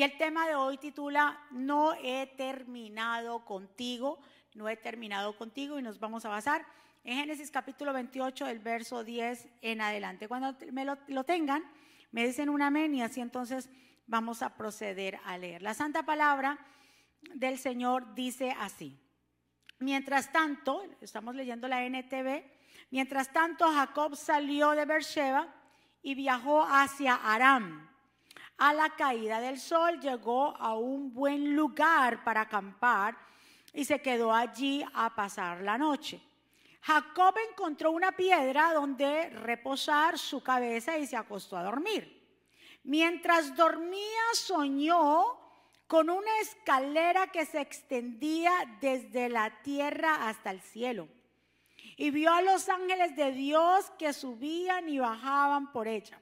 Y el tema de hoy titula No he terminado contigo, no he terminado contigo y nos vamos a basar en Génesis capítulo 28 del verso 10 en adelante. Cuando me lo, lo tengan, me dicen un amén y así entonces vamos a proceder a leer. La santa palabra del Señor dice así. Mientras tanto, estamos leyendo la NTV, mientras tanto Jacob salió de Beersheba y viajó hacia Aram. A la caída del sol llegó a un buen lugar para acampar y se quedó allí a pasar la noche. Jacob encontró una piedra donde reposar su cabeza y se acostó a dormir. Mientras dormía soñó con una escalera que se extendía desde la tierra hasta el cielo. Y vio a los ángeles de Dios que subían y bajaban por ella.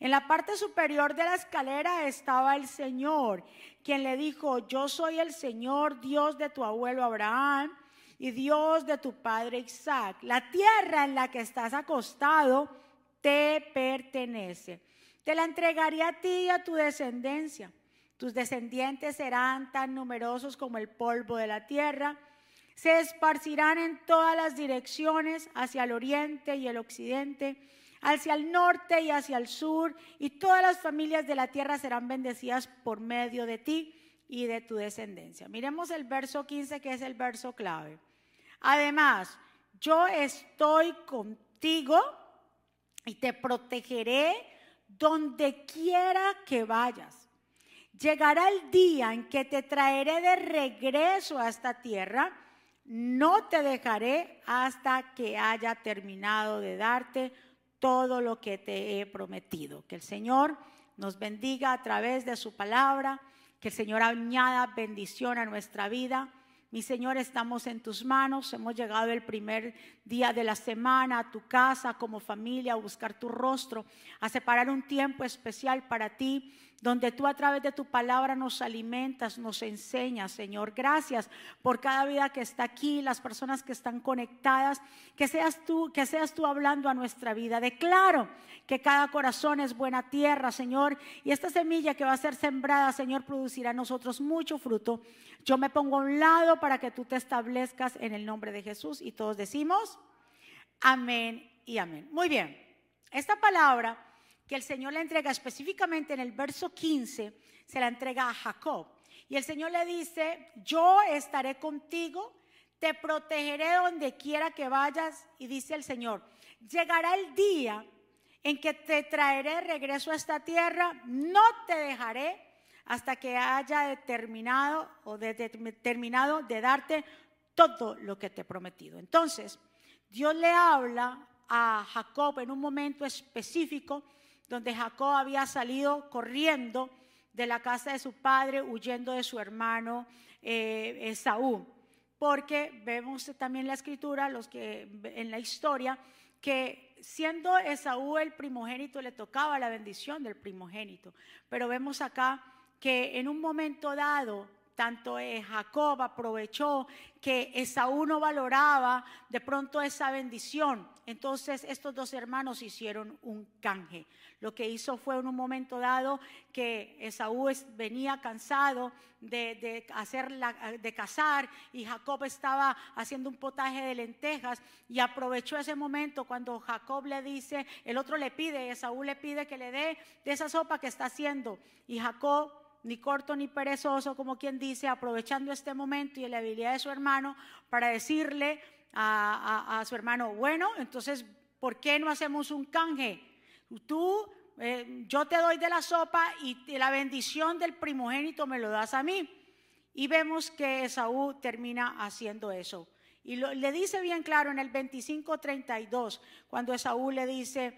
En la parte superior de la escalera estaba el Señor, quien le dijo, yo soy el Señor Dios de tu abuelo Abraham y Dios de tu padre Isaac. La tierra en la que estás acostado te pertenece te la entregaré a ti y a tu descendencia. Tus descendientes serán tan numerosos como el polvo de la tierra. Se esparcirán en todas las direcciones, hacia el oriente y el occidente, hacia el norte y hacia el sur, y todas las familias de la tierra serán bendecidas por medio de ti y de tu descendencia. Miremos el verso 15, que es el verso clave. Además, yo estoy contigo y te protegeré donde quiera que vayas. Llegará el día en que te traeré de regreso a esta tierra. No te dejaré hasta que haya terminado de darte todo lo que te he prometido. Que el Señor nos bendiga a través de su palabra, que el Señor añada bendición a nuestra vida mi Señor, estamos en tus manos. Hemos llegado el primer día de la semana a tu casa como familia a buscar tu rostro, a separar un tiempo especial para ti donde tú a través de tu palabra nos alimentas, nos enseñas, Señor. Gracias por cada vida que está aquí, las personas que están conectadas, que seas tú, que seas tú hablando a nuestra vida. Declaro que cada corazón es buena tierra, Señor, y esta semilla que va a ser sembrada, Señor, producirá en nosotros mucho fruto. Yo me pongo a un lado para que tú te establezcas en el nombre de Jesús y todos decimos amén y amén. Muy bien. Esta palabra que el Señor le entrega específicamente en el verso 15, se la entrega a Jacob. Y el Señor le dice, yo estaré contigo, te protegeré donde quiera que vayas. Y dice el Señor, llegará el día en que te traeré regreso a esta tierra, no te dejaré hasta que haya determinado o determinado de darte todo lo que te he prometido. Entonces, Dios le habla a Jacob en un momento específico donde Jacob había salido corriendo de la casa de su padre, huyendo de su hermano eh, Esaú. Porque vemos también la escritura, los que en la historia, que siendo Esaú el primogénito, le tocaba la bendición del primogénito. Pero vemos acá que en un momento dado tanto eh, Jacob aprovechó que Esaú no valoraba de pronto esa bendición. Entonces estos dos hermanos hicieron un canje. Lo que hizo fue en un momento dado que Esaú venía cansado de, hacer de cazar y Jacob estaba haciendo un potaje de lentejas y aprovechó ese momento cuando Jacob le dice, el otro le pide, Esaú le pide que le dé de esa sopa que está haciendo y Jacob ni corto ni perezoso, como quien dice, aprovechando este momento y la habilidad de su hermano para decirle a, su hermano, bueno, entonces, ¿por qué no hacemos un canje? Tú, eh, yo te doy de la sopa y la bendición del primogénito me lo das a mí. Y vemos que Esaú termina haciendo eso. Y le dice bien claro en el 25:32, cuando Esaú le dice,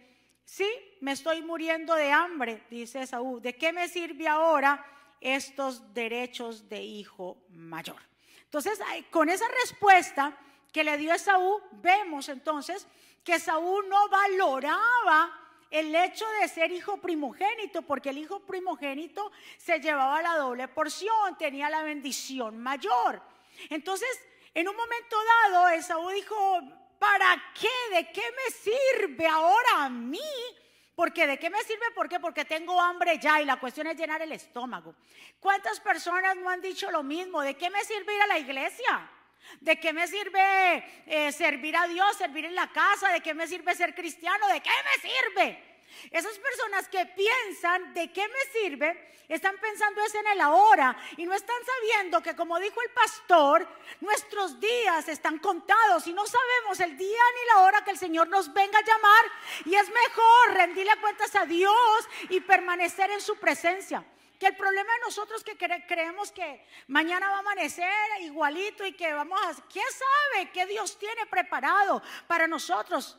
sí, me estoy muriendo de hambre, dice Esaú, ¿de qué me sirve ahora estos derechos de hijo mayor. Entonces, con esa respuesta que le dio Esaú, vemos entonces que Saúl no valoraba el hecho de ser hijo primogénito, porque el hijo primogénito se llevaba la doble porción, tenía la bendición mayor. Entonces, en un momento dado, Esaú dijo, ¿para qué? ¿De qué me sirve ahora a mí Porque de qué me sirve? ¿Por qué? Porque tengo hambre ya y la cuestión es llenar el estómago. ¿Cuántas personas no han dicho lo mismo? ¿De qué me sirve ir a la iglesia? ¿De qué me sirve eh, servir a Dios, servir en la casa? ¿De qué me sirve ser cristiano? ¿De qué me sirve? Esas personas que piensan de qué me sirve, están pensando es en el ahora y no están sabiendo que como dijo el pastor, nuestros días están contados y no sabemos el día ni la hora que el Señor nos venga a llamar y es mejor rendirle cuentas a Dios y permanecer en su presencia. Que el problema de nosotros que creemos que mañana va a amanecer igualito y que vamos a... ¿Quién sabe qué Dios tiene preparado para nosotros?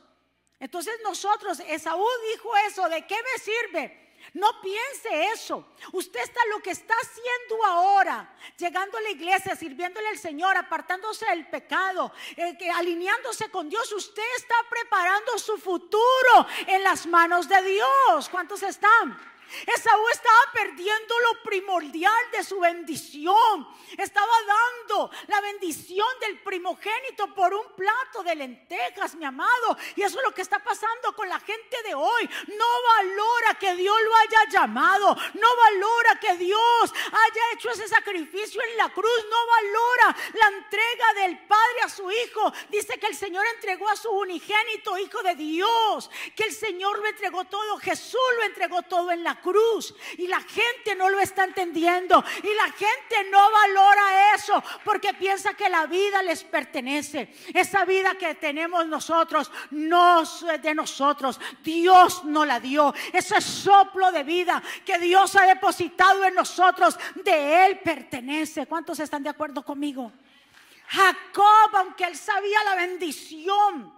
Entonces nosotros, Esaú dijo eso, ¿de qué me sirve? No piense eso. Usted está lo que está haciendo ahora, llegando a la iglesia, sirviéndole al Señor, apartándose del pecado, eh, alineándose con Dios. Usted está preparando su futuro en las manos de Dios. ¿Cuántos están? Esaú estaba perdiendo lo primordial de su bendición. Estaba dando la bendición del primogénito por un plato de lentejas, mi amado. Y eso es lo que está pasando con la gente de hoy. No valora que Dios lo haya llamado. No valora que Dios haya hecho ese sacrificio en la cruz. No valora la entrega del Padre a su Hijo. Dice que el Señor entregó a su unigénito Hijo de Dios. Que el Señor lo entregó todo. Jesús lo entregó todo en la cruz y la gente no lo está entendiendo y la gente no valora eso porque piensa que la vida les pertenece. Esa vida que tenemos nosotros no es de nosotros, Dios no la dio. Ese soplo de vida que Dios ha depositado en nosotros, de Él pertenece. ¿Cuántos están de acuerdo conmigo? Jacob, aunque él sabía la bendición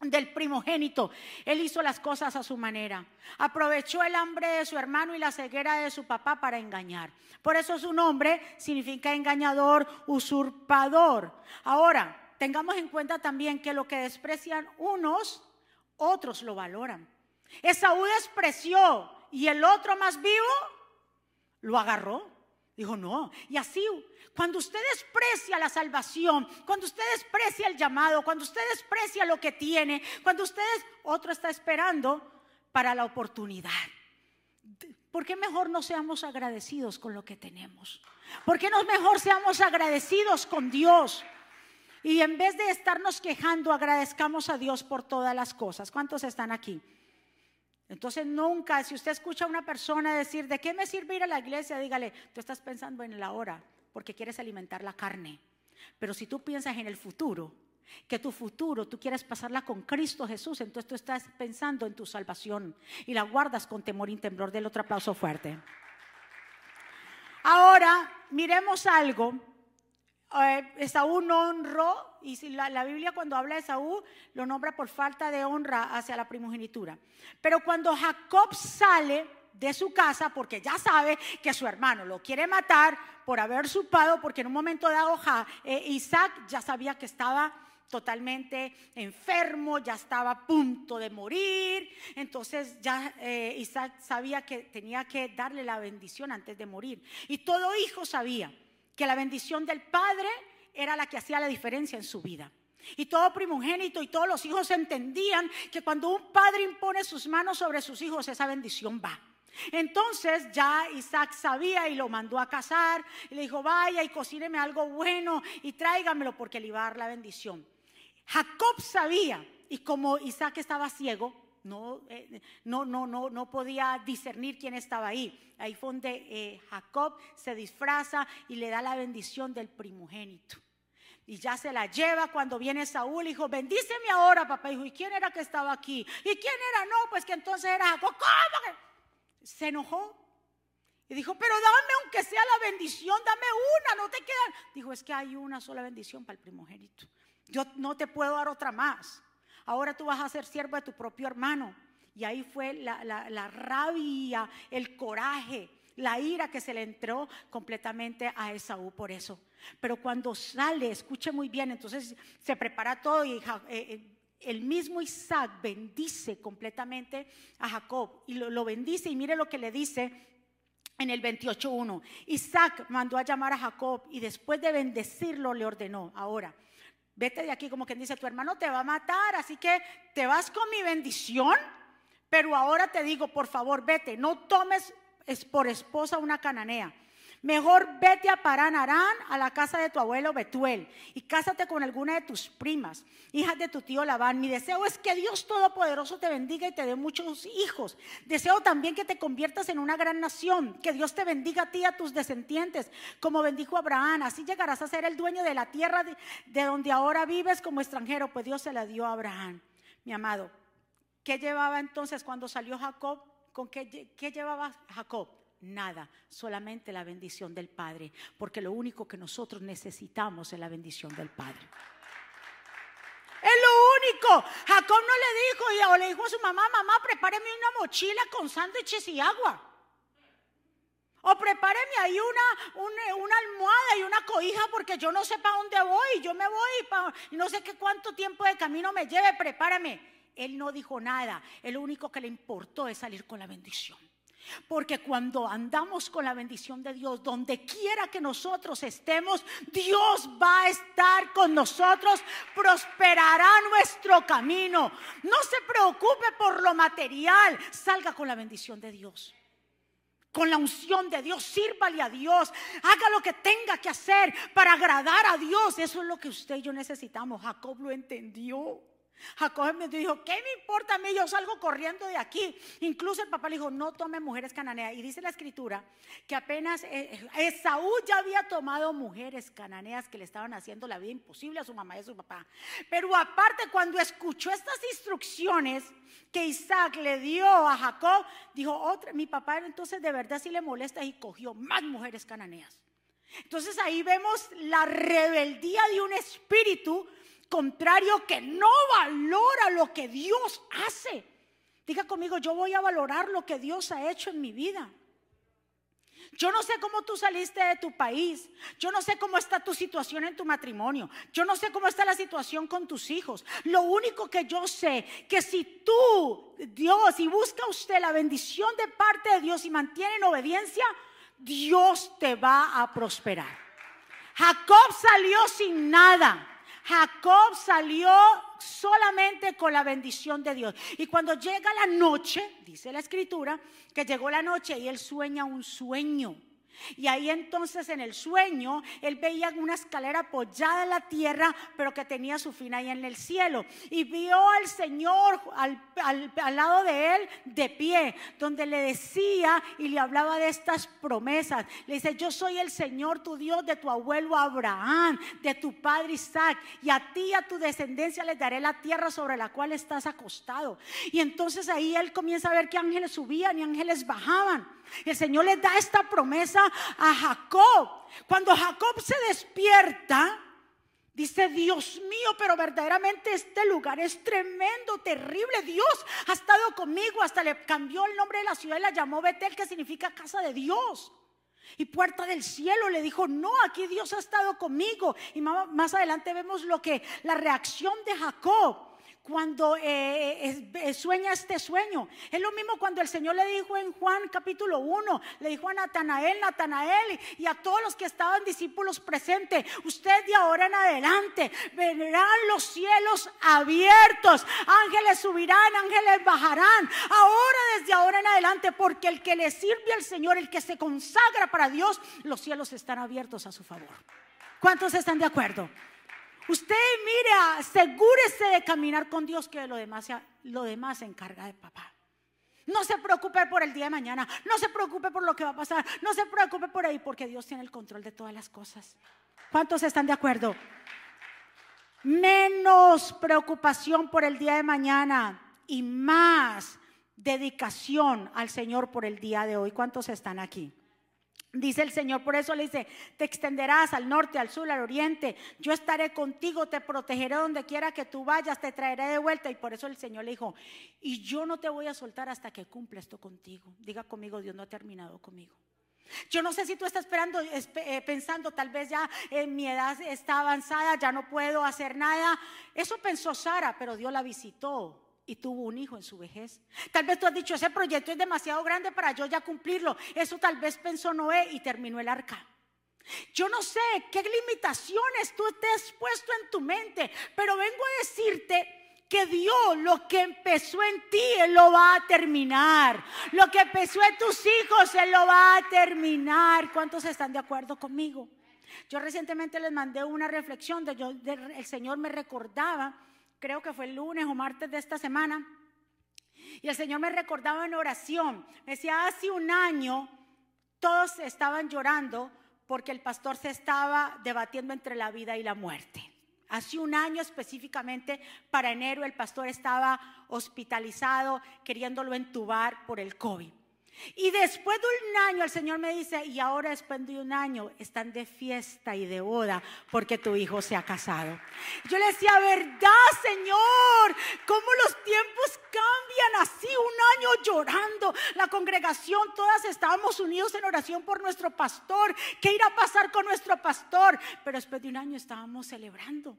del primogénito. Él hizo las cosas a su manera. Aprovechó el hambre de su hermano y la ceguera de su papá para engañar. Por eso su nombre significa engañador, usurpador. Ahora, tengamos en cuenta también que lo que desprecian unos, otros lo valoran. Esaú despreció y el otro más vivo lo agarró. Dijo, no. Y así, cuando usted desprecia la salvación, cuando usted desprecia el llamado, cuando usted desprecia lo que tiene, cuando usted, otro está esperando para la oportunidad. ¿Por qué mejor no seamos agradecidos con lo que tenemos? ¿Por qué no mejor seamos agradecidos con Dios? Y en vez de estarnos quejando, agradezcamos a Dios por todas las cosas. ¿Cuántos están aquí? Entonces nunca, si usted escucha a una persona decir, ¿de qué me sirve ir a la iglesia? Dígale, tú estás pensando en la hora porque quieres alimentar la carne. Pero si tú piensas en el futuro, que tu futuro tú quieres pasarla con Cristo Jesús, entonces tú estás pensando en tu salvación y la guardas con temor y temblor. Del otro aplauso fuerte. Ahora, miremos algo eh, Esaú no honró, y si la, Biblia cuando habla de Esaú lo nombra por falta de honra hacia la primogenitura. Pero cuando Jacob sale de su casa, porque ya sabe que su hermano lo quiere matar por haber supado, porque en un momento dado eh, Isaac ya sabía que estaba totalmente enfermo, ya estaba a punto de morir. Entonces ya eh, Isaac sabía que tenía que darle la bendición antes de morir. Y todo hijo sabía que la bendición del Padre era la que hacía la diferencia en su vida. Y todo primogénito y todos los hijos entendían que cuando un padre impone sus manos sobre sus hijos, esa bendición va. Entonces ya Isaac sabía y lo mandó a casar y le dijo, vaya y cocíneme algo bueno y tráigamelo porque le iba a dar la bendición. Jacob sabía y como Isaac estaba ciego, no, eh, no, no, no, no podía discernir quién estaba ahí. Ahí fue donde eh, Jacob se disfraza y le da la bendición del primogénito. Y ya se la lleva cuando viene Saúl, dijo, bendíceme ahora, papá. Dijo, ¿y quién era que estaba aquí? ¿Y quién era? No, pues que entonces era Jacob. ¿Cómo? Se enojó. Y dijo, pero dame aunque sea la bendición, dame una, no te quedan. Dijo, es que hay una sola bendición para el primogénito. Yo no te puedo dar otra más ahora tú vas a ser siervo de tu propio hermano. Y ahí fue la, rabia, el coraje, la ira que se le entró completamente a Esaú por eso. Pero cuando sale, escuche muy bien, entonces se prepara todo y eh, eh, el mismo Isaac bendice completamente a Jacob y lo, lo bendice y mire lo que le dice en el 28.1. Isaac mandó a llamar a Jacob y después de bendecirlo le ordenó, ahora, vete de aquí como quien dice, tu hermano te va a matar, así que te vas con mi bendición, Pero ahora te digo, por favor, vete, no tomes por esposa una cananea. Mejor vete a Parán Arán, a la casa de tu abuelo Betuel, y cásate con alguna de tus primas, hijas de tu tío Labán. Mi deseo es que Dios Todopoderoso te bendiga y te dé muchos hijos. Deseo también que te conviertas en una gran nación, que Dios te bendiga a ti y a tus descendientes, como bendijo Abraham. Así llegarás a ser el dueño de la tierra de, donde ahora vives como extranjero, pues Dios se la dio a Abraham. Mi amado, ¿qué llevaba entonces cuando salió Jacob? ¿Con qué llevaba Jacob? Nada, solamente la bendición del Padre, porque lo único que nosotros necesitamos es la bendición del Padre. Es lo único. Jacob no le dijo, o le dijo a su mamá, mamá, prepáreme una mochila con sándwiches y agua. O prepáreme ahí una, una, almohada y una cobija porque yo no sé para dónde voy. Yo me voy y no sé qué cuánto tiempo de camino me lleve. Prepárame. Él no dijo nada. El único que le importó es salir con la bendición. Porque cuando andamos con la bendición de Dios, donde quiera que nosotros estemos, Dios va a estar con nosotros, prosperará nuestro camino. No se preocupe por lo material, salga con la bendición de Dios. Con la unción de Dios, sírvale a Dios, haga lo que tenga que hacer para agradar a Dios. Eso es lo que usted y yo necesitamos. Jacob lo entendió. Jacob me dijo, ¿qué me importa a mí? Yo salgo corriendo de aquí. Incluso el papá le dijo, no tome mujeres cananeas. Y dice la escritura que apenas eh, Esaú ya había tomado mujeres cananeas que le estaban haciendo la vida imposible a su mamá y a su papá. Pero aparte, cuando escuchó estas instrucciones que Isaac le dio a Jacob, dijo, otra, mi papá entonces de verdad sí le molesta y cogió más mujeres cananeas. Entonces ahí vemos la rebeldía de un espíritu contrario que no valora lo que Dios hace. Diga conmigo, yo voy a valorar lo que Dios ha hecho en mi vida. Yo no sé cómo tú saliste de tu país. Yo no sé cómo está tu situación en tu matrimonio. Yo no sé cómo está la situación con tus hijos. Lo único que yo sé, que si tú, Dios, y busca usted la bendición de parte de Dios y mantiene en obediencia, Dios te va a prosperar. Jacob salió sin nada. Jacob salió solamente con la bendición de Dios. Y cuando llega la noche, dice la escritura, que llegó la noche y él sueña un sueño. Y ahí entonces en el sueño él veía una escalera apoyada en la tierra, pero que tenía su fin ahí en el cielo. Y vio al Señor al, al, lado de él de pie, donde le decía y le hablaba de estas promesas. Le dice, yo soy el Señor tu Dios de tu abuelo Abraham, de tu padre Isaac, y a ti y a tu descendencia les daré la tierra sobre la cual estás acostado. Y entonces ahí él comienza a ver que ángeles subían y ángeles bajaban. El Señor le da esta promesa a Jacob. Cuando Jacob se despierta, dice, Dios mío, pero verdaderamente este lugar es tremendo, terrible. Dios ha estado conmigo, hasta le cambió el nombre de la ciudad y la llamó Betel, que significa casa de Dios. Y puerta del cielo le dijo, no, aquí Dios ha estado conmigo. Y más adelante vemos lo que, la reacción de Jacob cuando eh, eh, sueña este sueño. Es lo mismo cuando el Señor le dijo en Juan capítulo 1, le dijo a Natanael, Natanael y a todos los que estaban discípulos presentes, usted de ahora en adelante verán los cielos abiertos, ángeles subirán, ángeles bajarán, ahora desde ahora en adelante, porque el que le sirve al Señor, el que se consagra para Dios, los cielos están abiertos a su favor. ¿Cuántos están de acuerdo? Usted mire, asegúrese de caminar con Dios que lo demás, lo demás se encarga de papá. No se preocupe por el día de mañana, no se preocupe por lo que va a pasar, no se preocupe por ahí porque Dios tiene el control de todas las cosas. ¿Cuántos están de acuerdo? Menos preocupación por el día de mañana y más dedicación al Señor por el día de hoy. ¿Cuántos están aquí? Dice el Señor, por eso le dice, te extenderás al norte, al sur, al oriente, yo estaré contigo, te protegeré donde quiera que tú vayas, te traeré de vuelta. Y por eso el Señor le dijo, y yo no te voy a soltar hasta que cumpla esto contigo. Diga conmigo, Dios no ha terminado conmigo. Yo no sé si tú estás esperando, eh, pensando, tal vez ya en mi edad está avanzada, ya no puedo hacer nada. Eso pensó Sara, pero Dios la visitó y tuvo un hijo en su vejez. Tal vez tú has dicho, ese proyecto es demasiado grande para yo ya cumplirlo. Eso tal vez pensó Noé y terminó el arca. Yo no sé qué limitaciones tú has puesto en tu mente, pero vengo a decirte que Dios lo que empezó en ti, Él lo va a terminar. Lo que empezó en tus hijos, Él lo va a terminar. ¿Cuántos están de acuerdo conmigo? Yo recientemente les mandé una reflexión de, el Señor me recordaba, creo que fue el lunes o martes de esta semana, y el Señor me recordaba en oración. Me decía, hace un año todos estaban llorando porque el pastor se estaba debatiendo entre la vida y la muerte. Hace un año específicamente, para enero, el pastor estaba hospitalizado, queriéndolo entubar por el COVID. Y después de un año el Señor me dice, y ahora después de un año están de fiesta y de boda porque tu hijo se ha casado. Yo le decía, verdad Señor, cómo los tiempos cambian así, un año llorando. La congregación, todas estábamos unidos en oración por nuestro pastor. ¿Qué irá a pasar con nuestro pastor? Pero después de un año estábamos celebrando.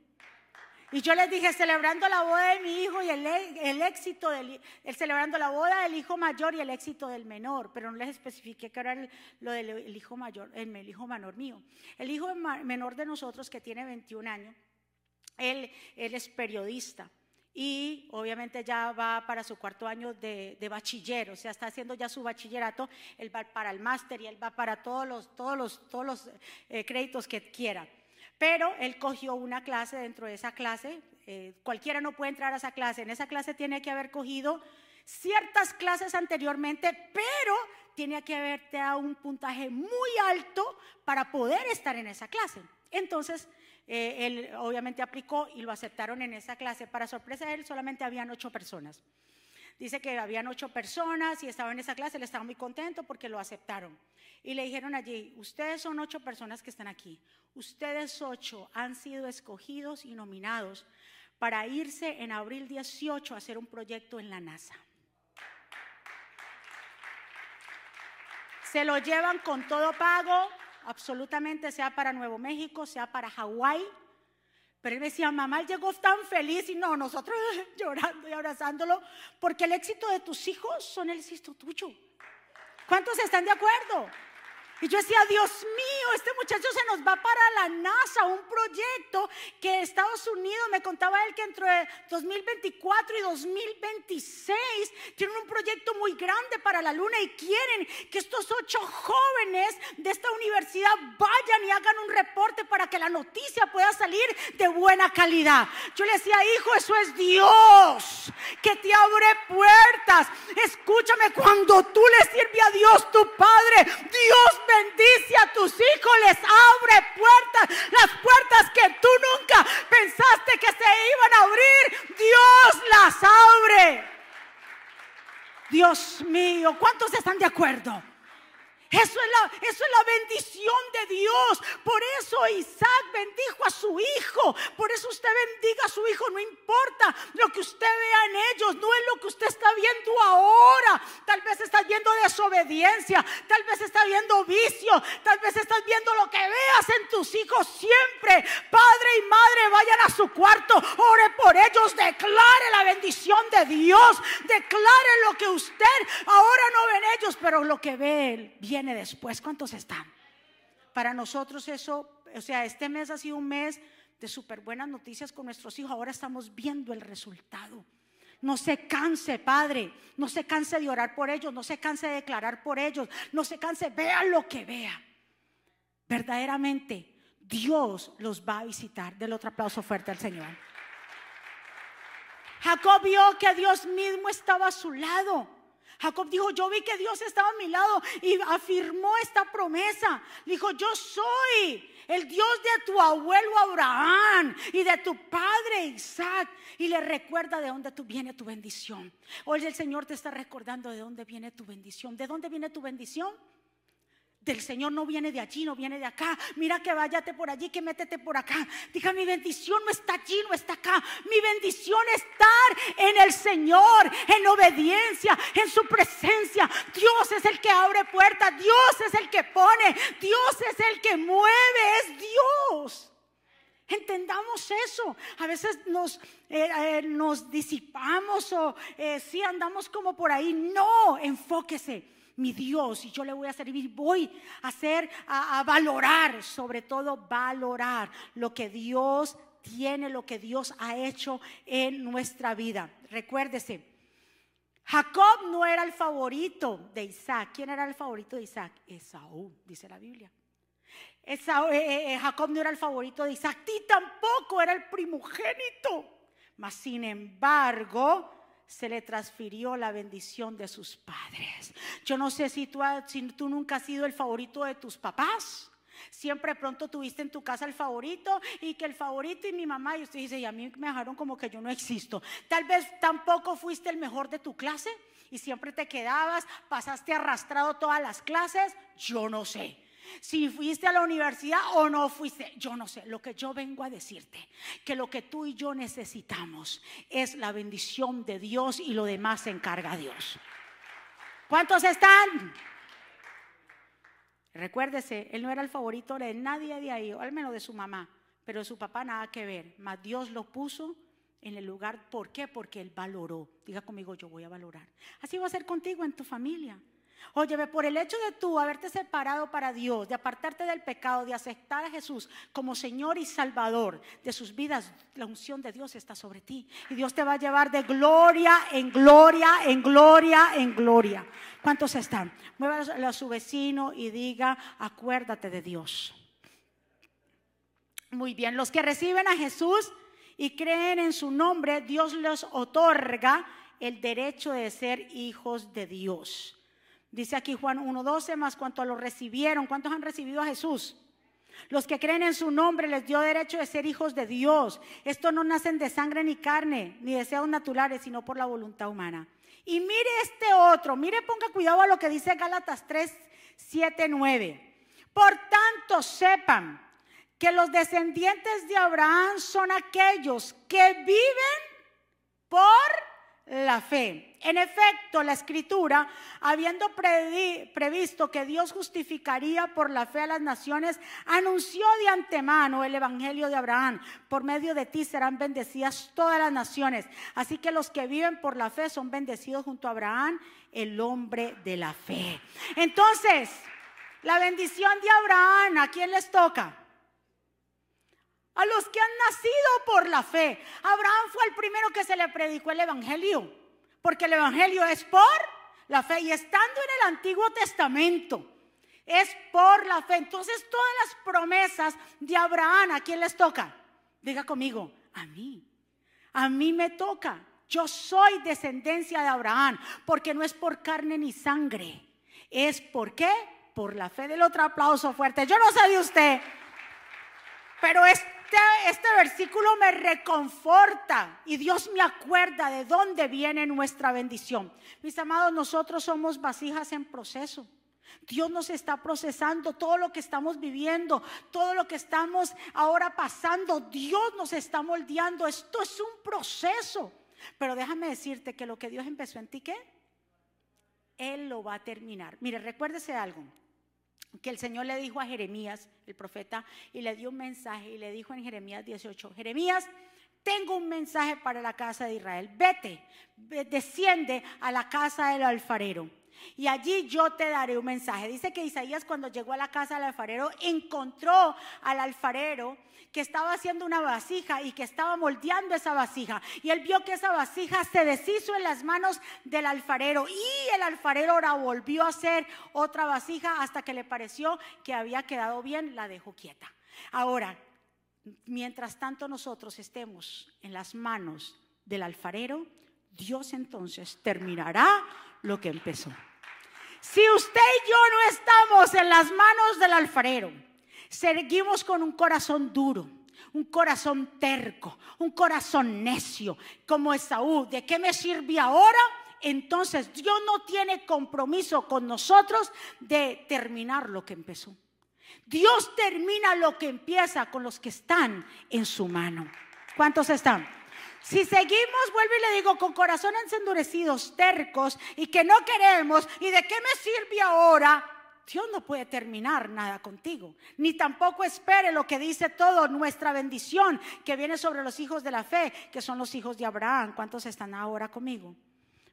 Y yo les dije, celebrando la boda de mi hijo y el, el éxito del, el, celebrando la boda del hijo mayor y el éxito del menor, pero no les especifiqué que era lo del hijo mayor, el, el, hijo menor mío. El hijo menor de nosotros, que tiene 21 años, él, él es periodista y obviamente ya va para su cuarto año de, de, bachiller, o sea, está haciendo ya su bachillerato, él va para el máster y él va para todos los, todos los, todos los eh, créditos que quiera. Pero él cogió una clase dentro de esa clase. Eh, cualquiera no puede entrar a esa clase. En esa clase tiene que haber cogido ciertas clases anteriormente, pero tiene que haberte dado un puntaje muy alto para poder estar en esa clase. Entonces, eh, él obviamente aplicó y lo aceptaron en esa clase. Para sorpresa de él, solamente habían ocho personas. Dice que habían ocho personas y estaba en esa clase, él estaba muy contento porque lo aceptaron. Y le dijeron allí, ustedes son ocho personas que están aquí. Ustedes ocho han sido escogidos y nominados para irse en abril 18 a hacer un proyecto en la NASA. Se lo llevan con todo pago, absolutamente, sea para Nuevo México, sea para Hawái, pero él decía, mamá, él llegó tan feliz y no, nosotros llorando y abrazándolo, porque el éxito de tus hijos son el éxito tuyo. ¿Cuántos están de acuerdo? Y yo decía, Dios mío, este muchacho se nos va para la NASA, un proyecto que Estados Unidos, me contaba él que entre 2024 y 2026 tienen un proyecto muy grande para la Luna y quieren que estos ocho jóvenes de esta universidad vayan y hagan un reporte para que la noticia pueda salir de buena calidad. Yo le decía, hijo, eso es Dios que te abre puertas. Escúchame, cuando tú le sirves a Dios, tu Padre, Dios bendice a tus hijos, les abre puertas, las puertas que tú nunca pensaste que se iban a abrir, Dios las abre. Dios mío, ¿cuántos están de acuerdo? Eso es, la, bendición de Dios. Por eso Isaac bendijo a su hijo. Por eso usted bendiga a su hijo. No importa lo que usted vea en ellos. No es lo que usted está viendo ahora. Tal vez estás viendo desobediencia. Tal vez estás viendo vicio. Tal vez estás viendo lo que veas en tus hijos siempre. Padre y madre vayan a su cuarto. Ore por ellos. Declare la bendición de Dios. Declare lo que usted ahora no ven ellos. Pero lo que ve él. Bien después. ¿Cuántos están? Para nosotros eso, o sea, este mes ha sido un mes de súper buenas noticias con nuestros hijos. Ahora estamos viendo el resultado. No se canse, Padre. No se canse de orar por ellos. No se canse de declarar por ellos. No se canse. Vea lo que vea. Verdaderamente, Dios los va a visitar. Del otro aplauso fuerte al Señor. Jacob vio que Dios mismo estaba a su lado. Jacob dijo, yo vi que Dios estaba a mi lado y afirmó esta promesa. Dijo, yo soy el Dios de tu abuelo Abraham y de tu padre Isaac. Y le recuerda de dónde tú viene tu bendición. Hoy el Señor te está recordando de dónde viene tu bendición. ¿De dónde viene tu bendición? Del Señor no viene de allí, no viene de acá. Mira que váyate por allí, que métete por acá. Diga, mi bendición no está allí, no está acá. Mi bendición es estar en el Señor, en obediencia, en su presencia. Dios es el que abre puertas, Dios es el que pone, Dios es el que mueve, es Dios. Entendamos eso. A veces nos, eh, eh, nos disipamos o eh, si andamos como por ahí. No, enfóquese mi Dios y yo le voy a servir, voy a hacer, a, valorar, sobre todo valorar lo que Dios tiene lo que Dios ha hecho en nuestra vida. Recuérdese, Jacob no era el favorito de Isaac. ¿Quién era el favorito de Isaac? Esaú, dice la Biblia. Eh, eh, eh, Jacob no era el favorito de Isaac, y tampoco era el primogénito. Mas sin embargo, se le transfirió la bendición de sus padres. Yo no sé si tú, nunca has sido el favorito de tus papás. Siempre pronto tuviste en tu casa el favorito y que el favorito y mi mamá, y usted dice, y a mí me dejaron como que yo no existo. Tal vez tampoco fuiste el mejor de tu clase y siempre te quedabas, pasaste arrastrado todas las clases, yo no sé. Si fuiste a la universidad o no fuiste, yo no sé. Lo que yo vengo a decirte, que lo que tú y yo necesitamos es la bendición de Dios y lo demás se encarga Dios. ¿Cuántos están? Recuérdese, él no era el favorito de nadie de ahí, al menos de su mamá, pero de su papá nada que ver. Mas Dios lo puso en el lugar. ¿Por qué? Porque él valoró. Diga conmigo, yo voy a valorar. Así va a ser contigo en tu familia. Óyeme, por el hecho de tú haberte separado para Dios, de apartarte del pecado, de aceptar a Jesús como Señor y Salvador de sus vidas, la unción de Dios está sobre ti. Y Dios te va a llevar de gloria en gloria, en gloria, en gloria. ¿Cuántos están? Muévalo a su vecino y diga, acuérdate de Dios. Muy bien, los que reciben a Jesús y creen en su nombre, Dios les otorga el derecho de ser hijos de Dios. Dice aquí Juan 1.12, más cuanto a los recibieron, ¿cuántos han recibido a Jesús? Los que creen en su nombre les dio derecho de ser hijos de Dios. Esto no nacen de sangre ni carne, ni deseos naturales, sino por la voluntad humana. Y mire este otro, mire, ponga cuidado a lo que dice Gálatas 3, 7, 9. Por tanto, sepan que los descendientes de Abraham son aquellos que viven por la fe. En efecto, la escritura, habiendo previsto que Dios justificaría por la fe a las naciones, anunció de antemano el Evangelio de Abraham. Por medio de ti serán bendecidas todas las naciones. Así que los que viven por la fe son bendecidos junto a Abraham, el hombre de la fe. Entonces, la bendición de Abraham, ¿a quién les toca? A los que han nacido por la fe. Abraham fue el primero que se le predicó el Evangelio, porque el Evangelio es por la fe. Y estando en el Antiguo Testamento, es por la fe. Entonces todas las promesas de Abraham, ¿a quién les toca? Diga conmigo, a mí. A mí me toca. Yo soy descendencia de Abraham, porque no es por carne ni sangre. Es por qué? Por la fe del otro aplauso fuerte. Yo no sé de usted, pero es este, este, versículo me reconforta y Dios me acuerda de dónde viene nuestra bendición. Mis amados, nosotros somos vasijas en proceso. Dios nos está procesando todo lo que estamos viviendo, todo lo que estamos ahora pasando. Dios nos está moldeando. Esto es un proceso. Pero déjame decirte que lo que Dios empezó en ti, ¿qué? Él lo va a terminar. Mire, recuérdese algo que el Señor le dijo a Jeremías, el profeta, y le dio un mensaje y le dijo en Jeremías 18, Jeremías, tengo un mensaje para la casa de Israel, vete, desciende a la casa del alfarero y allí yo te daré un mensaje. Dice que Isaías cuando llegó a la casa del alfarero encontró al alfarero que estaba haciendo una vasija y que estaba moldeando esa vasija. Y él vio que esa vasija se deshizo en las manos del alfarero y el alfarero ahora volvió a hacer otra vasija hasta que le pareció que había quedado bien, la dejó quieta. Ahora, mientras tanto nosotros estemos en las manos del alfarero, Dios entonces terminará lo que empezó. Si usted y yo no estamos en las manos del alfarero, seguimos con un corazón duro, un corazón terco, un corazón necio, como Esaú. ¿De qué me sirve ahora? Entonces Dios no tiene compromiso con nosotros de terminar lo que empezó. Dios termina lo que empieza con los que están en su mano. ¿Cuántos están? Si seguimos, vuelvo y le digo, con corazones endurecidos, tercos y que no queremos, ¿y de qué me sirve ahora? Dios no puede terminar nada contigo, ni tampoco espere lo que dice todo nuestra bendición que viene sobre los hijos de la fe, que son los hijos de Abraham. ¿Cuántos están ahora conmigo?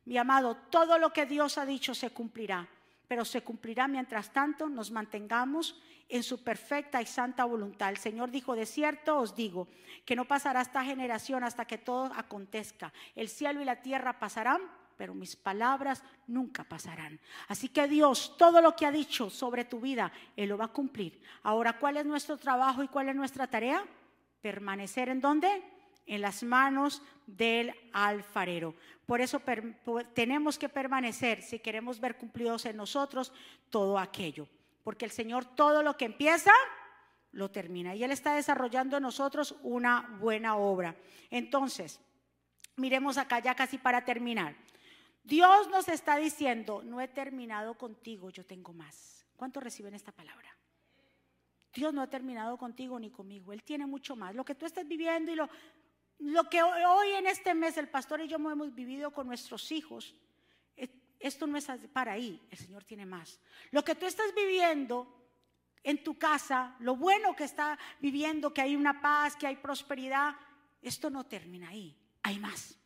Mi amado, todo lo que Dios ha dicho se cumplirá. pero se cumplirá mientras tanto nos mantengamos en su perfecta y santa voluntad. El Señor dijo, de cierto os digo, que no pasará esta generación hasta que todo acontezca. El cielo y la tierra pasarán, pero mis palabras nunca pasarán. Así que Dios, todo lo que ha dicho sobre tu vida, Él lo va a cumplir. Ahora, ¿cuál es nuestro trabajo y cuál es nuestra tarea? Permanecer en dónde? En las manos del alfarero. Por eso tenemos que permanecer si queremos ver cumplidos en nosotros todo aquello. Porque el Señor todo lo que empieza, lo termina. Y Él está desarrollando en nosotros una buena obra. Entonces, miremos acá ya casi para terminar. Dios nos está diciendo, no he terminado contigo, yo tengo más. ¿Cuántos reciben esta palabra? Dios no ha terminado contigo ni conmigo, Él tiene mucho más. Lo que tú estás viviendo y lo, lo que hoy en este mes el pastor y yo hemos vivido con nuestros hijos, esto no es para ahí, el Señor tiene más. Lo que tú estás viviendo en tu casa, lo bueno que está viviendo, que hay una paz, que hay prosperidad, esto no termina ahí, hay más.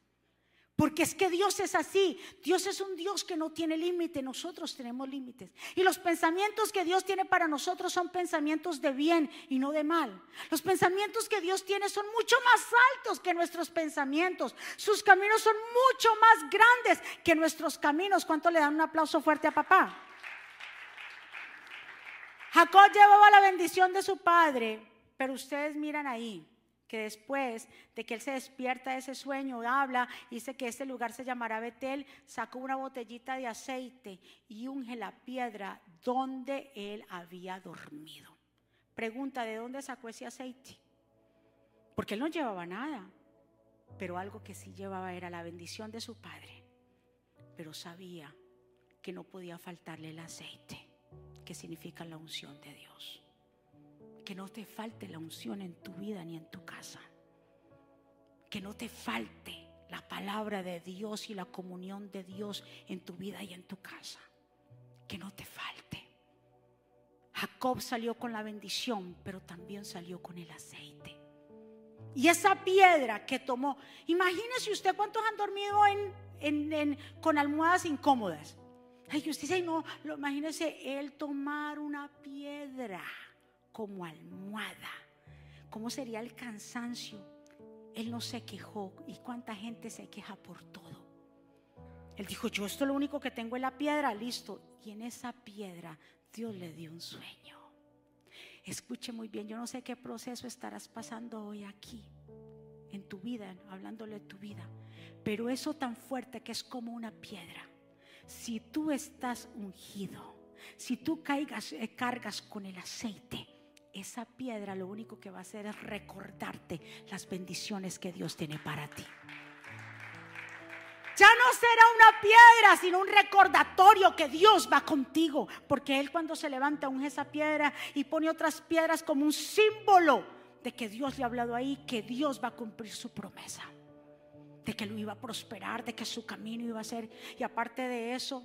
Porque es que Dios es así. Dios es un Dios que no tiene límite. Nosotros tenemos límites. Y los pensamientos que Dios tiene para nosotros son pensamientos de bien y no de mal. Los pensamientos que Dios tiene son mucho más altos que nuestros pensamientos. Sus caminos son mucho más grandes que nuestros caminos. ¿Cuánto le dan un aplauso fuerte a papá? Jacob llevaba la bendición de su padre, pero ustedes miran ahí que después de que él se despierta de ese sueño, habla, dice que este lugar se llamará Betel, sacó una botellita de aceite y unge la piedra donde él había dormido. Pregunta, ¿de dónde sacó ese aceite? Porque él no llevaba nada, pero algo que sí llevaba era la bendición de su padre, pero sabía que no podía faltarle el aceite, que significa la unción de Dios que no te falte la unción en tu vida ni en tu casa. Que no te falte la palabra de Dios y la comunión de Dios en tu vida y en tu casa. Que no te falte. Jacob salió con la bendición, pero también salió con el aceite. Y esa piedra que tomó, imagínese usted cuántos han dormido con almohadas incómodas. Ay, usted dice, no, lo, imagínese él tomar una piedra como almohada. ¿Cómo sería el cansancio? Él no se quejó. ¿Y cuánta gente se queja por todo? Él dijo, yo esto lo único que tengo es la piedra, listo. Y en esa piedra Dios le dio un sueño. Escuche muy bien, yo no sé qué proceso estarás pasando hoy aquí, en tu vida, hablándole de tu vida. Pero eso tan fuerte que es como una piedra. Si tú estás ungido, si tú caigas, eh, cargas con el aceite, esa piedra lo único que va a hacer es recordarte las bendiciones que Dios tiene para ti. Ya no será una piedra, sino un recordatorio que Dios va contigo. Porque Él cuando se levanta unge esa piedra y pone otras piedras como un símbolo de que Dios le ha hablado ahí, que Dios va a cumplir su promesa. De que lo iba a prosperar, de que su camino iba a ser. Y aparte de eso,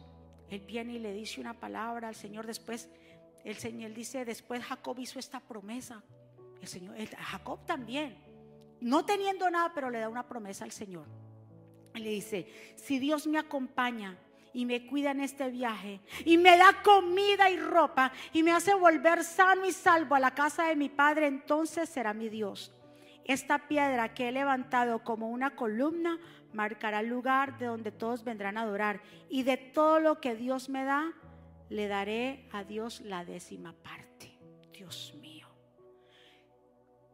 Él viene y le dice una palabra al Señor después el Señor dice, después Jacob hizo esta promesa. El Señor, Jacob también, no teniendo nada, pero le da una promesa al Señor. le dice, si Dios me acompaña y me cuida en este viaje y me da comida y ropa y me hace volver sano y salvo a la casa de mi padre, entonces será mi Dios. Esta piedra que he levantado como una columna marcará el lugar de donde todos vendrán a adorar. Y de todo lo que Dios me da, le daré a Dios la décima parte. Dios mío.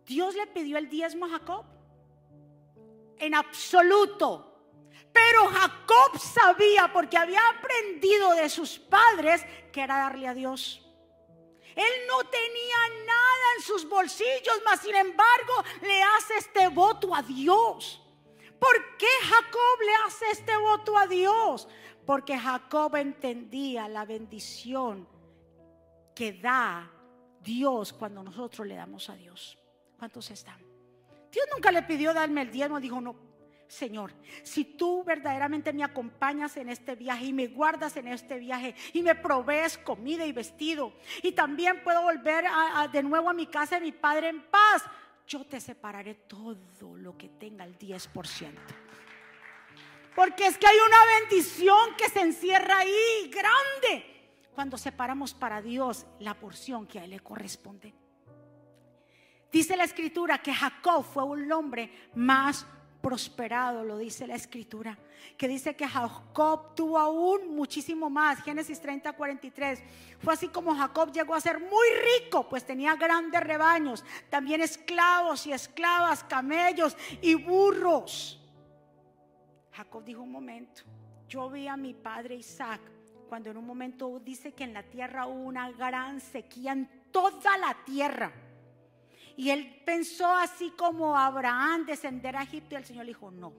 Dios le pidió el diezmo a Jacob. En absoluto. Pero Jacob sabía, porque había aprendido de sus padres, que era darle a Dios. Él no tenía nada en sus bolsillos, mas sin embargo le hace este voto a Dios. ¿Por qué Jacob le hace este voto a Dios? Porque Jacob entendía la bendición que da Dios cuando nosotros le damos a Dios. ¿Cuántos están? Dios nunca le pidió darme el diezmo, dijo, no, Señor, si tú verdaderamente me acompañas en este viaje y me guardas en este viaje y me provees comida y vestido y también puedo volver de nuevo a mi casa de mi padre en paz, yo te separaré todo lo que tenga el 10%. Porque es que hay una bendición que se encierra ahí, grande. cuando separamos para Dios la porción que a Él le corresponde. Dice la escritura que Jacob fue un hombre más prosperado, lo dice la escritura, que dice que Jacob tuvo aún muchísimo más. Génesis 30, 43. Fue así como Jacob llegó a ser muy rico, pues tenía grandes rebaños, también esclavos y esclavas, camellos y burros. Jacob dijo un momento, yo vi a mi padre Isaac cuando en un momento dice que en la tierra hubo una gran sequía en toda la tierra. Y él pensó así como Abraham descender a Egipto y el Señor le dijo, no,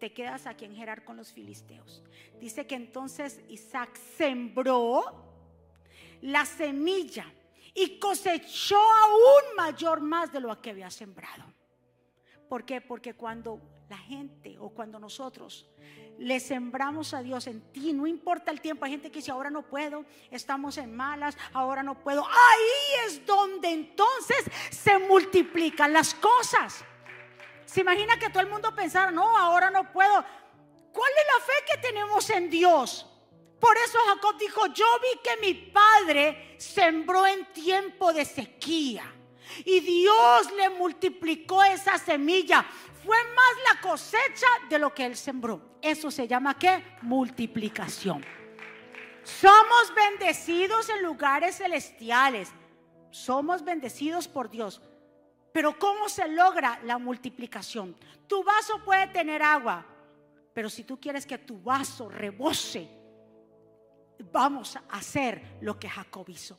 te quedas aquí en Gerar con los filisteos. Dice que entonces Isaac sembró la semilla y cosechó aún mayor más de lo que había sembrado. ¿Por qué? Porque cuando la gente o cuando nosotros le sembramos a Dios en ti, no importa el tiempo, hay gente que dice, ahora no puedo, estamos en malas, ahora no puedo. Ahí es donde entonces se multiplican las cosas. Se imagina que todo el mundo pensara, no, ahora no puedo. ¿Cuál es la fe que tenemos en Dios? Por eso Jacob dijo, yo vi que mi padre sembró en tiempo de sequía. Y Dios le multiplicó esa semilla fue más la cosecha de lo que él sembró. Eso se llama qué? Multiplicación. Somos bendecidos en lugares celestiales. Somos bendecidos por Dios. Pero ¿cómo se logra la multiplicación? Tu vaso puede tener agua, pero si tú quieres que tu vaso rebose, vamos a hacer lo que Jacob hizo.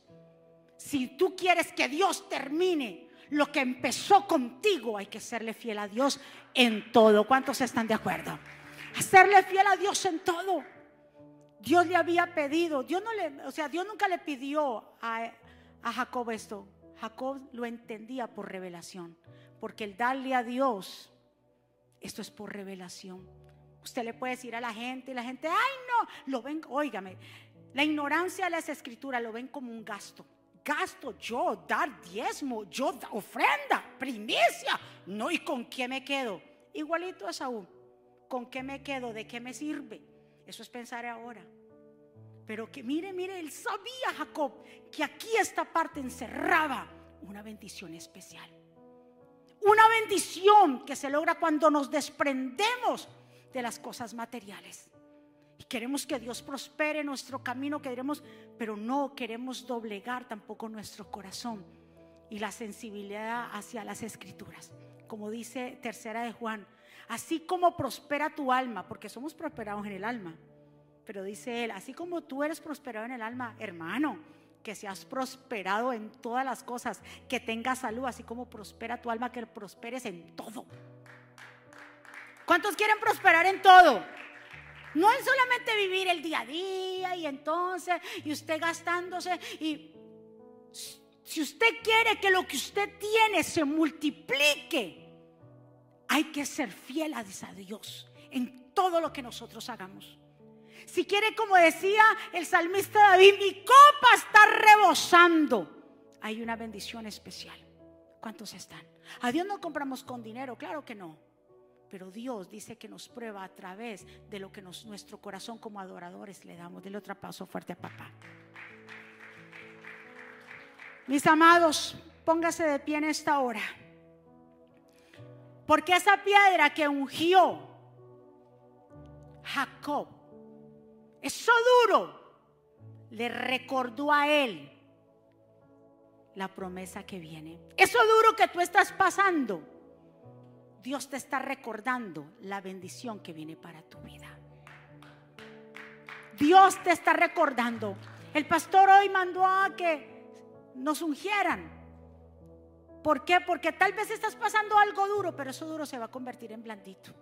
Si tú quieres que Dios termine lo que empezó contigo, hay que serle fiel a Dios en todo. ¿Cuántos están de acuerdo? Hacerle fiel a Dios en todo. Dios le había pedido, Dios no le, o sea, Dios nunca le pidió a, a Jacob esto. Jacob lo entendía por revelación, porque el darle a Dios, esto es por revelación. Usted le puede decir a la gente y la gente, ay no, lo ven, óigame, la ignorancia de las escrituras lo ven como un gasto gasto yo dar diezmo, yo ofrenda, primicia. No, ¿y con qué me quedo? Igualito a Saúl. ¿Con qué me quedo? ¿De qué me sirve? Eso es pensar ahora. Pero que mire, mire, él sabía Jacob que aquí esta parte encerraba una bendición especial. Una bendición que se logra cuando nos desprendemos de las cosas materiales. Y queremos que Dios prospere nuestro camino, queremos, pero no queremos doblegar tampoco nuestro corazón y la sensibilidad hacia las escrituras. Como dice tercera de Juan, así como prospera tu alma, porque somos prosperados en el alma. Pero dice él, así como tú eres prosperado en el alma, hermano, que seas prosperado en todas las cosas, que tengas salud, así como prospera tu alma, que prosperes en todo. ¿Cuántos quieren prosperar en todo? No es solamente vivir el día a día y entonces, y usted gastándose. Y si usted quiere que lo que usted tiene se multiplique, hay que ser fiel a Dios en todo lo que nosotros hagamos. Si quiere, como decía el salmista David, mi copa está rebosando. Hay una bendición especial. ¿Cuántos están? A Dios no compramos con dinero, claro que no. Pero Dios dice que nos prueba a través de lo que nuestro corazón como adoradores le damos. Dele otro paso fuerte a papá. Mis amados, póngase de pie en esta hora. Porque esa piedra que ungió Jacob, eso duro, le recordó a él la promesa que viene. Eso duro que tú estás pasando Dios te está recordando la bendición que viene para tu vida. Dios te está recordando. El pastor hoy mandó a que nos ungieran. ¿Por qué? Porque tal vez estás pasando algo duro, pero eso duro se va a convertir en blandito.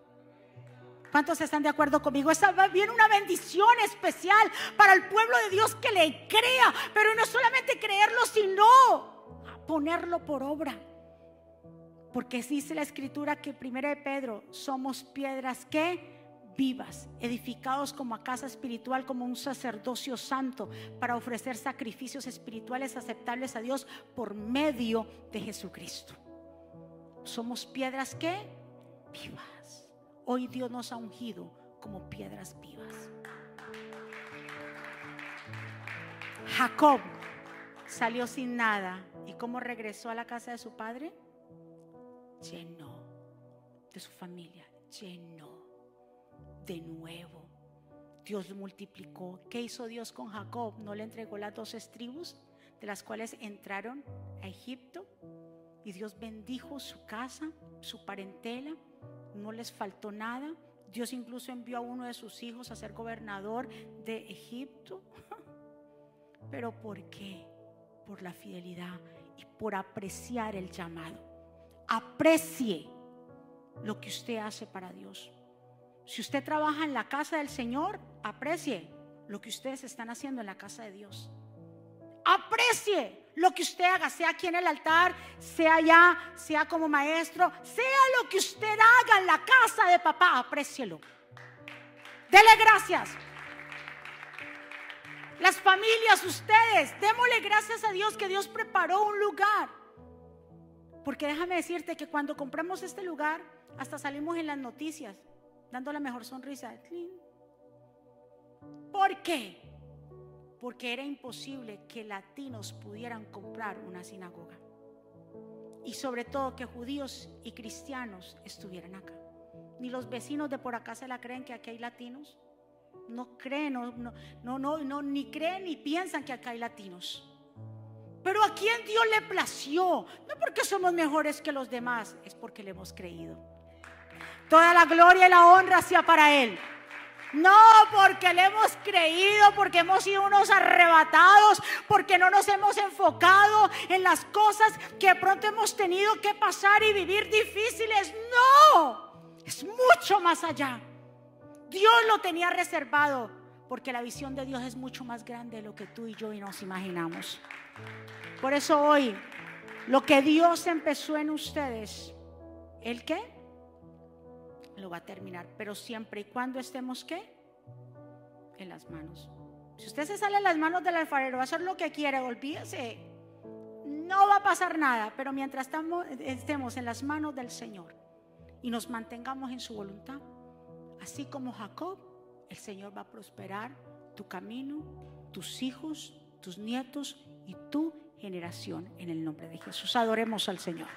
¿Cuántos están de acuerdo conmigo? Esa viene una bendición especial para el pueblo de Dios que le crea, pero no solamente creerlo, sino ponerlo por obra. Porque dice la escritura que primero de Pedro somos piedras que vivas, edificados como a casa espiritual, como un sacerdocio santo, para ofrecer sacrificios espirituales aceptables a Dios por medio de Jesucristo. Somos piedras que vivas. Hoy Dios nos ha ungido como piedras vivas. Jacob salió sin nada. ¿Y cómo regresó a la casa de su padre? Llenó de su familia, llenó de nuevo. Dios multiplicó. ¿Qué hizo Dios con Jacob? ¿No le entregó las dos tribus de las cuales entraron a Egipto? Y Dios bendijo su casa, su parentela, no les faltó nada. Dios incluso envió a uno de sus hijos a ser gobernador de Egipto. ¿Pero por qué? Por la fidelidad y por apreciar el llamado. Aprecie lo que usted hace para Dios. Si usted trabaja en la casa del Señor, aprecie lo que ustedes están haciendo en la casa de Dios. Aprecie lo que usted haga, sea aquí en el altar, sea allá, sea como maestro, sea lo que usted haga en la casa de papá, aprecielo. Dele gracias. Las familias, ustedes, démosle gracias a Dios que Dios preparó un lugar. Porque déjame decirte que cuando compramos este lugar, hasta salimos en las noticias, dando la mejor sonrisa. ¿Por qué? Porque era imposible que latinos pudieran comprar una sinagoga. Y sobre todo que judíos y cristianos estuvieran acá. Ni los vecinos de por acá se la creen que aquí hay latinos no creen, no, no, no, no, ni creen ni piensan que acá hay latinos. Pero a quien Dios le plació, no porque somos mejores que los demás, es porque le hemos creído. Toda la gloria y la honra sea para Él. No porque le hemos creído, porque hemos sido unos arrebatados, porque no nos hemos enfocado en las cosas que pronto hemos tenido que pasar y vivir difíciles. No, es mucho más allá. Dios lo tenía reservado porque la visión de Dios es mucho más grande de lo que tú y yo nos imaginamos. Por eso hoy, lo que Dios empezó en ustedes, ¿el qué? Lo va a terminar, pero siempre y cuando estemos qué? En las manos. Si usted se sale en las manos del alfarero, va a hacer lo que quiere, olvídese. No va a pasar nada, pero mientras estemos en las manos del Señor y nos mantengamos en su voluntad, Así como Jacob, el Señor va a prosperar tu camino, tus hijos, tus nietos y tu generación en el nombre de Jesús. Adoremos al Señor.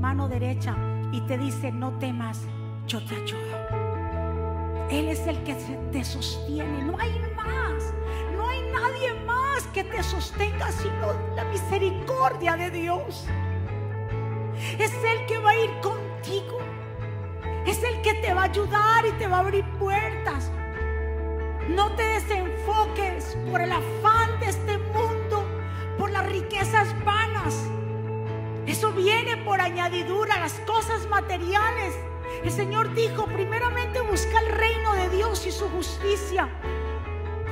Mano derecha y te dice, no temas, yo te ayudo. Él es el que te sostiene, no hay más, no hay nadie más que te sostenga sino la misericordia de Dios. Es el que va a ir contigo, es el que te va a ayudar y te va a abrir puertas. No te desenfoques por el afán de este mundo, por las riquezas vanas. Eso viene por añadidura, las cosas materiales. El Señor dijo, primeramente busca el reino de Dios y su justicia.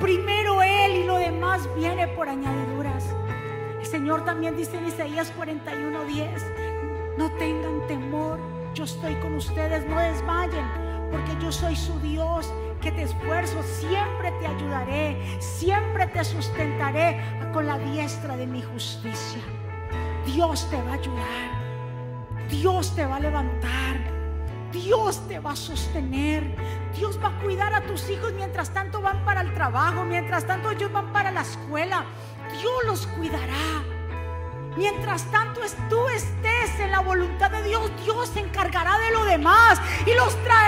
Primero Él y lo demás viene por añadiduras. El Señor también dice en Isaías 41:10, no tengan temor, yo estoy con ustedes, no desmayen, porque yo soy su Dios, que te esfuerzo, siempre te ayudaré, siempre te sustentaré con la diestra de mi justicia. Dios te va a ayudar, Dios te va a levantar. Dios te va a sostener. Dios va a cuidar a tus hijos mientras tanto van para el trabajo, mientras tanto ellos van para la escuela. Dios los cuidará. Mientras tanto tú estés en la voluntad de Dios, Dios se encargará de lo demás y los traerá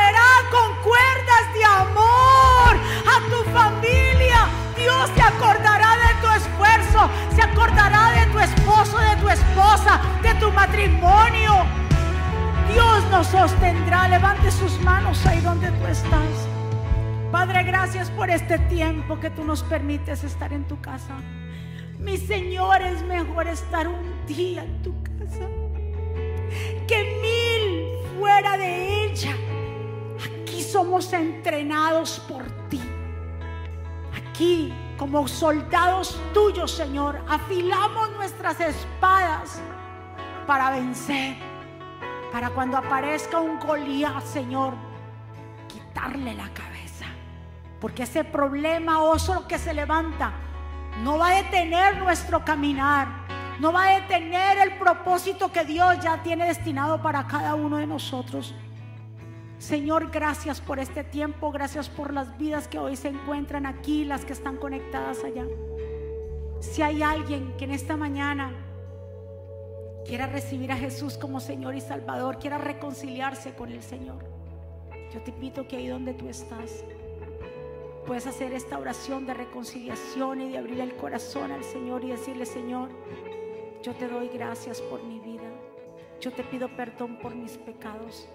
acordará de tu esposo, de tu esposa, de tu matrimonio. Dios nos sostendrá. Levante sus manos ahí donde tú estás. Padre, gracias por este tiempo que tú nos permites estar en tu casa. Mi Señor, es mejor estar un día en tu casa que mil fuera de ella. Aquí somos entrenados por ti. Aquí, como soldados tuyos, Señor, afilamos nuestras espadas para vencer. Para cuando aparezca un Goliat, Señor, quitarle la cabeza. Porque ese problema oso que se levanta no va a detener nuestro caminar. No va a detener el propósito que Dios ya tiene destinado para cada uno de nosotros. Señor, gracias por este tiempo, gracias por las vidas que hoy se encuentran aquí, las que están conectadas allá. Si hay alguien que en esta mañana quiera recibir a Jesús como Señor y Salvador, quiera reconciliarse con el Señor, yo te invito que ahí donde tú estás, puedes hacer esta oración de reconciliación y de abrir el corazón al Señor y decirle, Señor, yo te doy gracias por mi vida. Yo te pido perdón por mis pecados.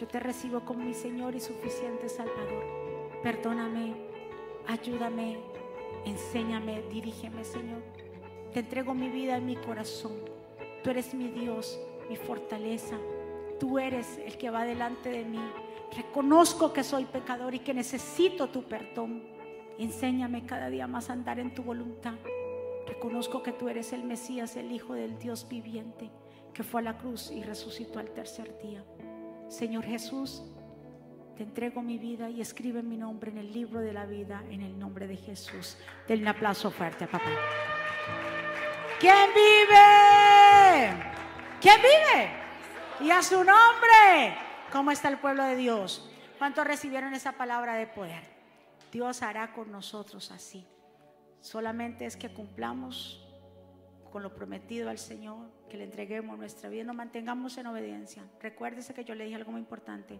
Yo te recibo como mi Señor y suficiente Salvador. Perdóname, ayúdame, enséñame, dirígeme, Señor. Te entrego mi vida y mi corazón. Tú eres mi Dios, mi fortaleza. Tú eres el que va delante de mí. Reconozco que soy pecador y que necesito tu perdón. Enséñame cada día más a andar en tu voluntad. Reconozco que tú eres el Mesías, el Hijo del Dios viviente, que fue a la cruz y resucitó al tercer día. Señor Jesús, te entrego mi vida y escribe mi nombre en el libro de la vida, en el nombre de Jesús. Denle un aplauso fuerte a papá. ¿Quién vive? ¿Quién vive? Y a su nombre. ¿Cómo está el pueblo de Dios? ¿Cuántos recibieron esa palabra de poder? Dios hará con nosotros así. Solamente es que cumplamos con lo prometido al Señor, que le entreguemos nuestra vida, nos mantengamos en obediencia. Recuérdese que yo le dije algo muy importante.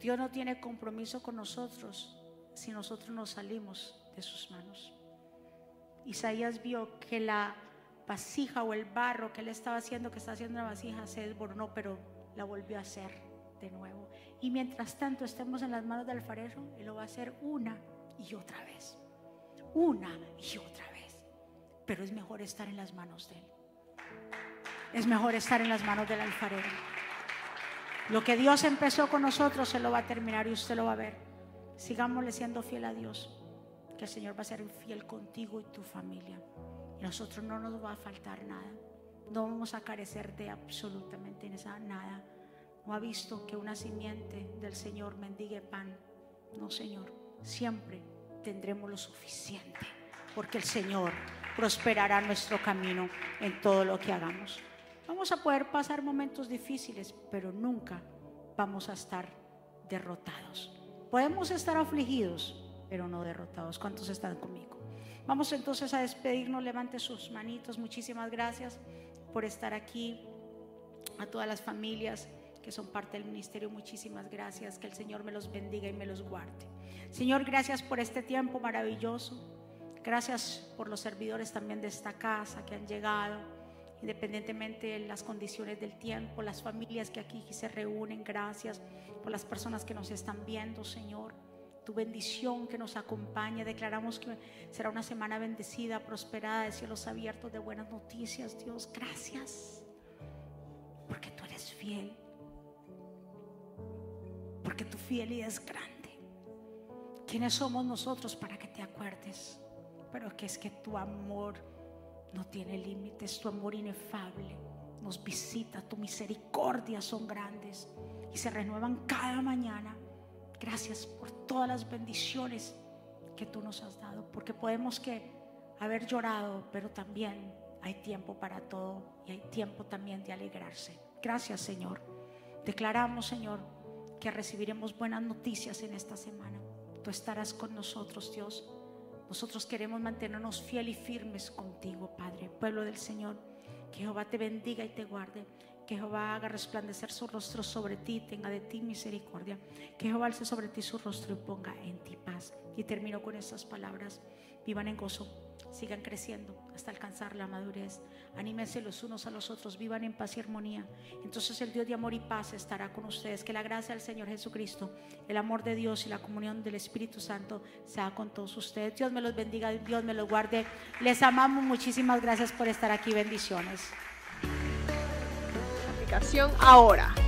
Dios no tiene compromiso con nosotros si nosotros nos salimos de sus manos. Isaías vio que la vasija o el barro que él estaba haciendo, que está haciendo una vasija, se desboronó, pero la volvió a hacer de nuevo. Y mientras tanto estemos en las manos del alfarero, él lo va a hacer una y otra vez. Una y otra vez. Pero es mejor estar en las manos de él. Es mejor estar en las manos del alfarero. Lo que Dios empezó con nosotros, se lo va a terminar y usted lo va a ver. Sigámosle siendo fiel a Dios. que el Señor va a ser fiel contigo y tu familia. Y nosotros no nos va a faltar nada. No vamos a carecer de absolutamente nada. No ha visto que una simiente del Señor mendigue pan. No, Señor. Siempre tendremos lo suficiente. Porque el Señor prosperará nuestro camino en todo lo que hagamos. Vamos a poder pasar momentos difíciles, pero nunca vamos a estar derrotados. Podemos estar afligidos, pero no derrotados. ¿Cuántos están conmigo? Vamos entonces a despedirnos. Levante sus manitos. Muchísimas gracias por estar aquí. A todas las familias que son parte del ministerio, muchísimas gracias. Que el Señor me los bendiga y me los guarde. Señor, gracias por este tiempo maravilloso. Gracias por los servidores también de esta casa que han llegado, independientemente de las condiciones del tiempo, las familias que aquí se reúnen. Gracias por las personas que nos están viendo, Señor tu bendición que nos acompaña. Declaramos que será una semana bendecida, prosperada, de cielos abiertos, de buenas noticias. Dios, gracias. Porque tú eres fiel. Porque tu fidelidad es grande. ¿Quiénes somos nosotros para que te acuerdes? Pero que es que tu amor no tiene límites, tu amor inefable nos visita, tu misericordia son grandes y se renuevan cada mañana. Gracias por todas las bendiciones que tú nos has dado, porque podemos que haber llorado, pero también hay tiempo para todo y hay tiempo también de alegrarse. Gracias, Señor. Declaramos, Señor, que recibiremos buenas noticias en esta semana. Tú estarás con nosotros, Dios. Nosotros queremos mantenernos fiel y firmes contigo, Padre, pueblo del Señor. Que Jehová te bendiga y te guarde. Que Jehová haga resplandecer su rostro sobre ti, tenga de ti misericordia. Que Jehová alce sobre ti su rostro y ponga en ti paz. Y termino con estas palabras. Vivan en gozo, sigan creciendo hasta alcanzar la madurez. Anímense los unos a los otros, vivan en paz y armonía. Entonces el Dios de amor y paz estará con ustedes. Que la gracia del Señor Jesucristo, el amor de Dios y la comunión del Espíritu Santo sea con todos ustedes. Dios me los bendiga, Dios me los guarde. Les amamos, muchísimas gracias por estar aquí. Bendiciones ahora.